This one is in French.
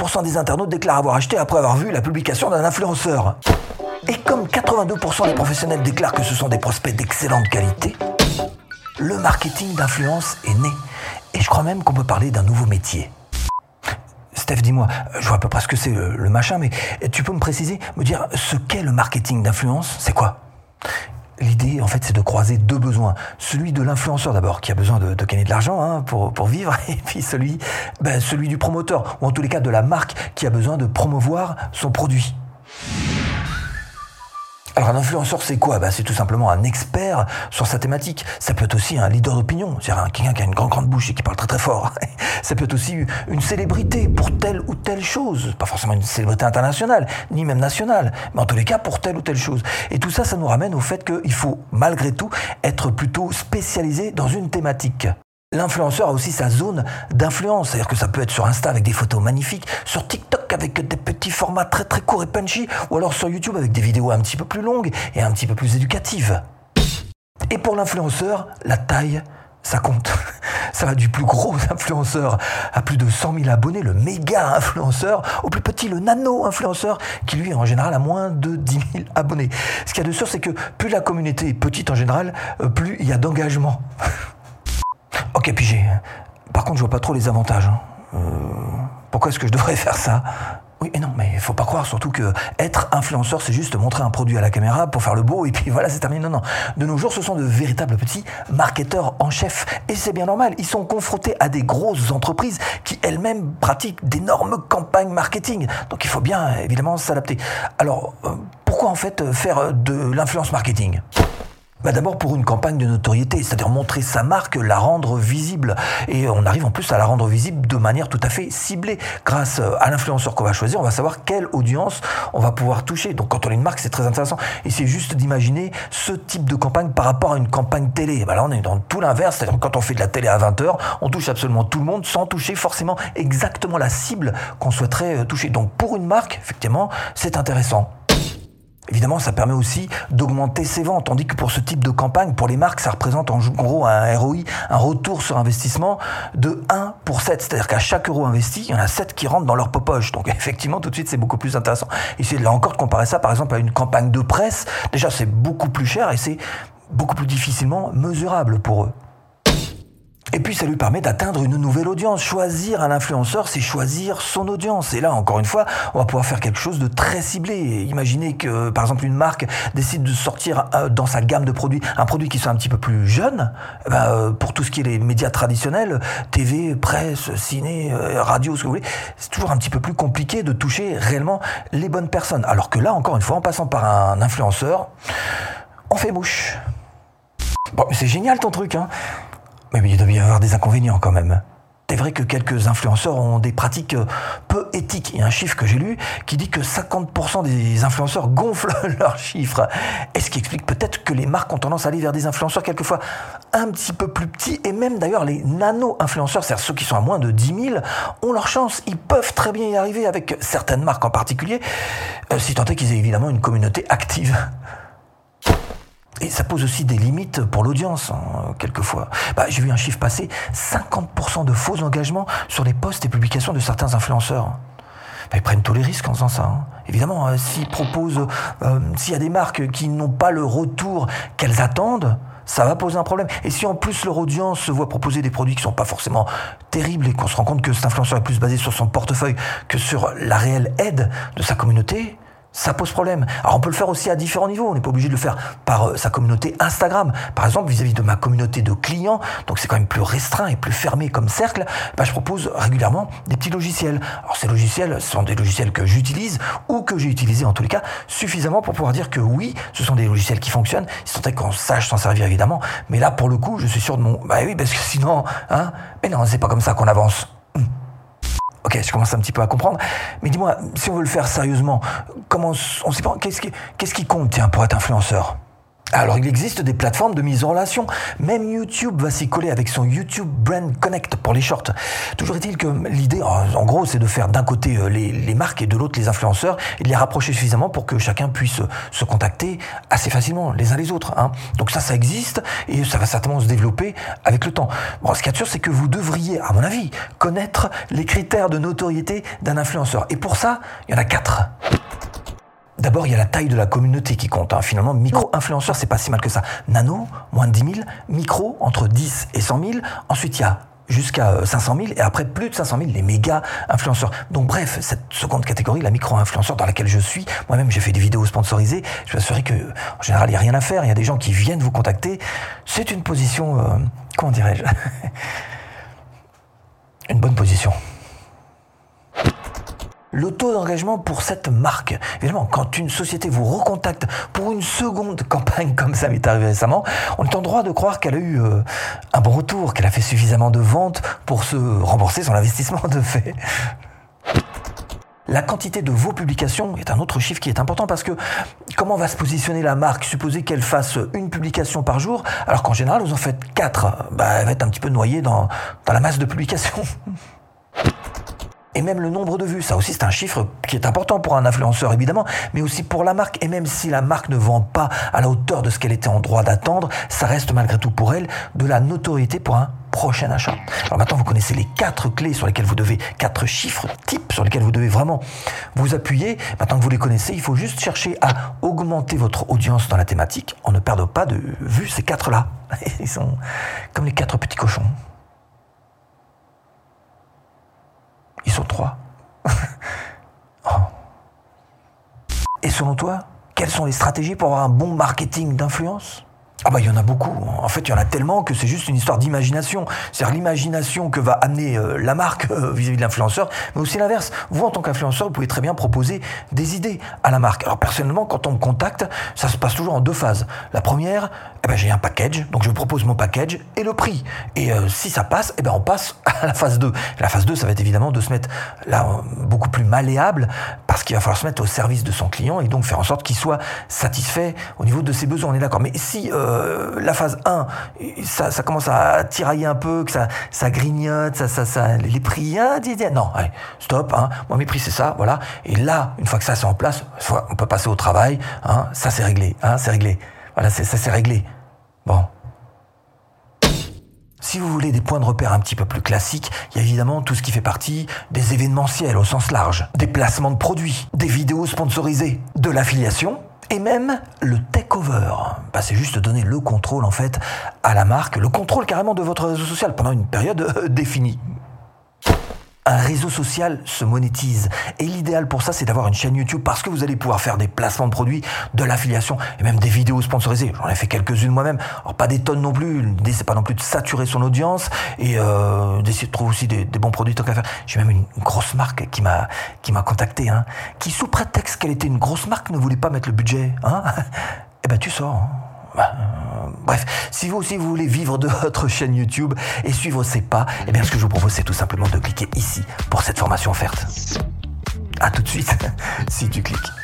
80% des internautes déclarent avoir acheté après avoir vu la publication d'un influenceur. Et comme 82% des professionnels déclarent que ce sont des prospects d'excellente qualité, le marketing d'influence est né. Et je crois même qu'on peut parler d'un nouveau métier. Steph, dis-moi, je vois à peu près ce que c'est le, le machin, mais tu peux me préciser, me dire ce qu'est le marketing d'influence C'est quoi? L'idée, en fait, c'est de croiser deux besoins. Celui de l'influenceur d'abord, qui a besoin de, gagner de l'argent hein, pour, pour vivre, et puis celui, ben, celui du promoteur, ou en tous les cas de la marque, qui a besoin de promouvoir son produit. Alors un influenceur, c'est quoi? Bah, C'est tout simplement un expert sur sa thématique. Ça peut être aussi un leader d'opinion, c'est-à-dire quelqu'un qui a une grande grande bouche et qui parle très très fort. Ça peut être aussi une célébrité pour telle ou telle chose. Pas forcément une célébrité internationale, ni même nationale, mais en tous les cas pour telle ou telle chose. Et tout ça, ça nous ramène au fait qu'il faut malgré tout être plutôt spécialisé dans une thématique. L'influenceur a aussi sa zone d'influence, c'est-à-dire que ça peut être sur Insta avec des photos magnifiques, sur TikTok avec des petits formats très très courts et punchy, ou alors sur YouTube avec des vidéos un petit peu plus longues et un petit peu plus éducatives. Et pour l'influenceur, la taille, ça compte. Ça va du plus gros influenceur à plus de 100 000 abonnés, le méga influenceur, au plus petit, le nano influenceur, qui lui en général a moins de 10 000 abonnés. Ce qu'il y a de sûr, c'est que plus la communauté est petite en général, euh, plus il y a d'engagement. Ok, pigé. Par contre, je vois pas trop les avantages. hein. Euh, pourquoi est-ce que je devrais faire ça? Oui, mais non, mais faut pas croire surtout que être influenceur, c'est juste montrer un produit à la caméra pour faire le beau et puis voilà, c'est terminé. Non, non. De nos jours, ce sont de véritables petits marketeurs en chef. Et c'est bien normal. Ils sont confrontés à des grosses entreprises qui elles-mêmes pratiquent d'énormes campagnes marketing. Donc il faut bien évidemment s'adapter. Alors, euh, pourquoi en fait faire de l'influence marketing? Bah D'abord pour une campagne de notoriété, c'est-à-dire montrer sa marque, la rendre visible. Et on arrive en plus à la rendre visible de manière tout à fait ciblée. Grâce euh, à l'influenceur qu'on va choisir, on va savoir quelle audience on va pouvoir toucher. Donc quand on a une marque, c'est très intéressant. Et c'est juste d'imaginer ce type de campagne par rapport à une campagne télé. Bah là, on est dans tout l'inverse, c'est-à-dire quand on fait de la télé à 20h, on touche absolument tout le monde sans toucher forcément exactement la cible qu'on souhaiterait euh, toucher. Donc pour une marque, effectivement, c'est intéressant. Évidemment, ça permet aussi d'augmenter ses ventes, tandis que pour ce type de campagne, pour les marques, ça représente en gros un ROI, un retour sur investissement de 1 pour 7. C'est-à-dire qu'à chaque euro investi, il y en a 7 qui rentrent dans leur poche. Donc effectivement, tout de suite, c'est beaucoup plus intéressant. Essayez là encore de comparer ça, par exemple, à une campagne de presse. Déjà, c'est beaucoup plus cher et c'est beaucoup plus difficilement mesurable pour eux. Et puis ça lui permet d'atteindre une nouvelle audience. Choisir un influenceur, c'est choisir son audience. Et là, encore une fois, on va pouvoir faire quelque chose de très ciblé. Imaginez que, par exemple, une marque décide de sortir euh, dans sa gamme de produits un produit qui soit un petit peu plus jeune. Eh ben, euh, pour tout ce qui est les médias traditionnels, TV, presse, ciné, euh, radio, ce que vous voulez, c'est toujours un petit peu plus compliqué de toucher réellement les bonnes personnes. Alors que là, encore une fois, en passant par un influenceur, on fait bouche. Bon, c'est génial ton truc, hein mais il doit y avoir des inconvénients quand même. C'est vrai que quelques influenceurs ont des pratiques euh, peu éthiques. Il y a un chiffre que j'ai lu qui dit que 50% des influenceurs gonflent leurs chiffres. Et ce qui explique peut-être que les marques ont tendance à aller vers des influenceurs quelquefois un petit peu plus petits. Et même d'ailleurs les nano-influenceurs, c'est-à-dire ceux qui sont à moins de 10 000, ont leur chance. Ils peuvent très bien y arriver avec certaines marques en particulier, euh, si tant est qu'ils aient évidemment une communauté active. Et ça pose aussi des limites pour l'audience, hein, quelquefois. Bah, J'ai vu un chiffre passer, 50% de faux engagements sur les posts et publications de certains influenceurs. Bah, ils prennent tous les risques en faisant ça. hein. Évidemment, euh, s'ils proposent, euh, s'il y a des marques qui n'ont pas le retour qu'elles attendent, ça va poser un problème. Et si en plus leur audience se voit proposer des produits qui sont pas forcément terribles et qu'on se rend compte que cet influenceur est plus basé sur son portefeuille que sur la réelle aide de sa communauté, ça pose problème. Alors on peut le faire aussi à différents niveaux. On n'est pas obligé de le faire par euh, sa communauté Instagram. Par exemple, vis-à-vis de ma communauté de clients, donc c'est quand même plus restreint et plus fermé comme cercle, bah, je propose régulièrement des petits logiciels. Alors ces logiciels sont des logiciels que j'utilise ou que j'ai utilisés en tous les cas suffisamment pour pouvoir dire que oui, ce sont des logiciels qui fonctionnent. Il faudrait qu'on sache s'en servir évidemment. Mais là, pour le coup, je suis sûr de mon... Bah oui, parce que sinon... Hein Mais non, c'est pas comme ça qu'on avance. Ok, je commence un petit peu à comprendre. Mais dis-moi, si on veut le faire sérieusement, comment on sait qu'est-ce qui, qui compte pour être influenceur? Alors il existe des plateformes de mise en relation. Même YouTube va s'y coller avec son YouTube Brand Connect pour les shorts. Toujours est-il que l'idée, en gros, c'est de faire d'un côté euh, les, marques et de l'autre les influenceurs et de les rapprocher suffisamment pour que chacun puisse se contacter assez facilement les uns les autres. Hein. Donc ça, ça existe et ça va certainement se développer avec le temps. Bon, ce qui est sûr, c'est que vous devriez, à mon avis, connaître les critères de notoriété d'un influenceur. Et pour ça, il y en a quatre. D'abord, il y a la taille de la communauté qui compte. Hein. Finalement, micro-influenceur, c'est pas si mal que ça. Nano, moins de 10 000. Micro, entre 10 et 100 000. Ensuite, il y a jusqu'à 500 euh, 000 et après plus de 500 000 les méga influenceurs. Donc bref, cette seconde catégorie, la micro-influenceur dans laquelle je suis, moi-même j'ai fait des vidéos sponsorisées, je m'assurerai que en général il n'y a rien à faire, il y a des gens qui viennent vous contacter. C'est une position, euh, comment dirais-je, une bonne position le taux d'engagement pour cette marque. Évidemment, quand une société vous recontacte pour une seconde campagne comme ça m'est arrivé récemment, on est en droit de croire qu'elle a eu euh, un bon retour, qu'elle a fait suffisamment de ventes pour se rembourser son investissement de fait. La quantité de vos publications est un autre chiffre qui est important parce que comment va se positionner la marque? Supposez qu'elle fasse une publication par jour, alors qu'en général vous en faites quatre. Bah, elle va être un petit peu noyée dans, dans la masse de publications. et même le nombre de vues. Ça aussi, c'est un chiffre qui est important pour un influenceur, évidemment, mais aussi pour la marque. Et même si la marque ne vend pas à la hauteur de ce qu'elle était en droit d'attendre, ça reste malgré tout pour elle de la notoriété pour un prochain achat. Alors maintenant, vous connaissez les quatre clés sur lesquelles vous devez, quatre chiffres types sur lesquels vous devez vraiment vous appuyer. Maintenant que vous les connaissez, il faut juste chercher à augmenter votre audience dans la thématique en ne perdant pas de vue ces quatre-là. Ils sont comme les quatre petits cochons. Ils sont trois. Oh. Et selon toi, quelles sont les stratégies pour avoir un bon marketing d'influence? Ah bah il y en a beaucoup. En fait, il y en a tellement que c'est juste une histoire d'imagination. C'est-à-dire l'imagination que va amener euh, la marque euh, vis-à-vis de l'influenceur, mais aussi l'inverse. Vous, en tant qu'influenceur, vous pouvez très bien proposer des idées à la marque. Alors personnellement, quand on me contacte, ça se passe toujours en deux phases. La première, eh ben, j'ai un package, donc je propose mon package et le prix. Et euh, si ça passe, eh ben, on passe à la phase 2. la phase 2, ça va être évidemment de se mettre là beaucoup plus malléable, parce qu'il va falloir se mettre au service de son client et donc faire en sorte qu'il soit satisfait au niveau de ses besoins. On est d'accord. Mais si la phase 1, ça, commence à tirailler un peu, que ça, grignote, ça, ça, les prix, hein, non, stop, hein, moi mes prix c'est ça, voilà. Et là, une fois que ça c'est en place, on peut passer au travail, hein, ça c'est réglé, hein, c'est réglé. Voilà, ça c'est réglé. Bon. Si vous voulez des points de repère un petit peu plus classiques, il y a évidemment tout ce qui fait partie des événementiels au sens large, des placements de produits, des vidéos sponsorisées, de l'affiliation, et même le takeover. Bah, c'est juste donner le contrôle en fait à la marque, le contrôle carrément de votre réseau social pendant une période euh, définie un réseau social se monétise. Et l'idéal pour ça, c'est d'avoir une chaîne YouTube parce que vous allez pouvoir faire des placements de produits, de l'affiliation et même des vidéos sponsorisées. J'en ai fait quelques-unes moi-même. Alors pas des tonnes non plus. L'idée c'est pas non plus de saturer son audience et euh, d'essayer de trouver aussi des, bons produits tant qu'à faire. J'ai même une, grosse marque qui m'a qui contacté, hein, qui sous prétexte qu'elle était une grosse marque ne voulait pas mettre le budget. Hein eh ben tu sors. Hein. Bah, bref, si vous aussi vous voulez vivre de votre chaîne YouTube et suivre ses pas, eh bien ce que je vous propose c'est tout simplement de cliquer ici pour cette formation offerte. A tout de suite si tu cliques.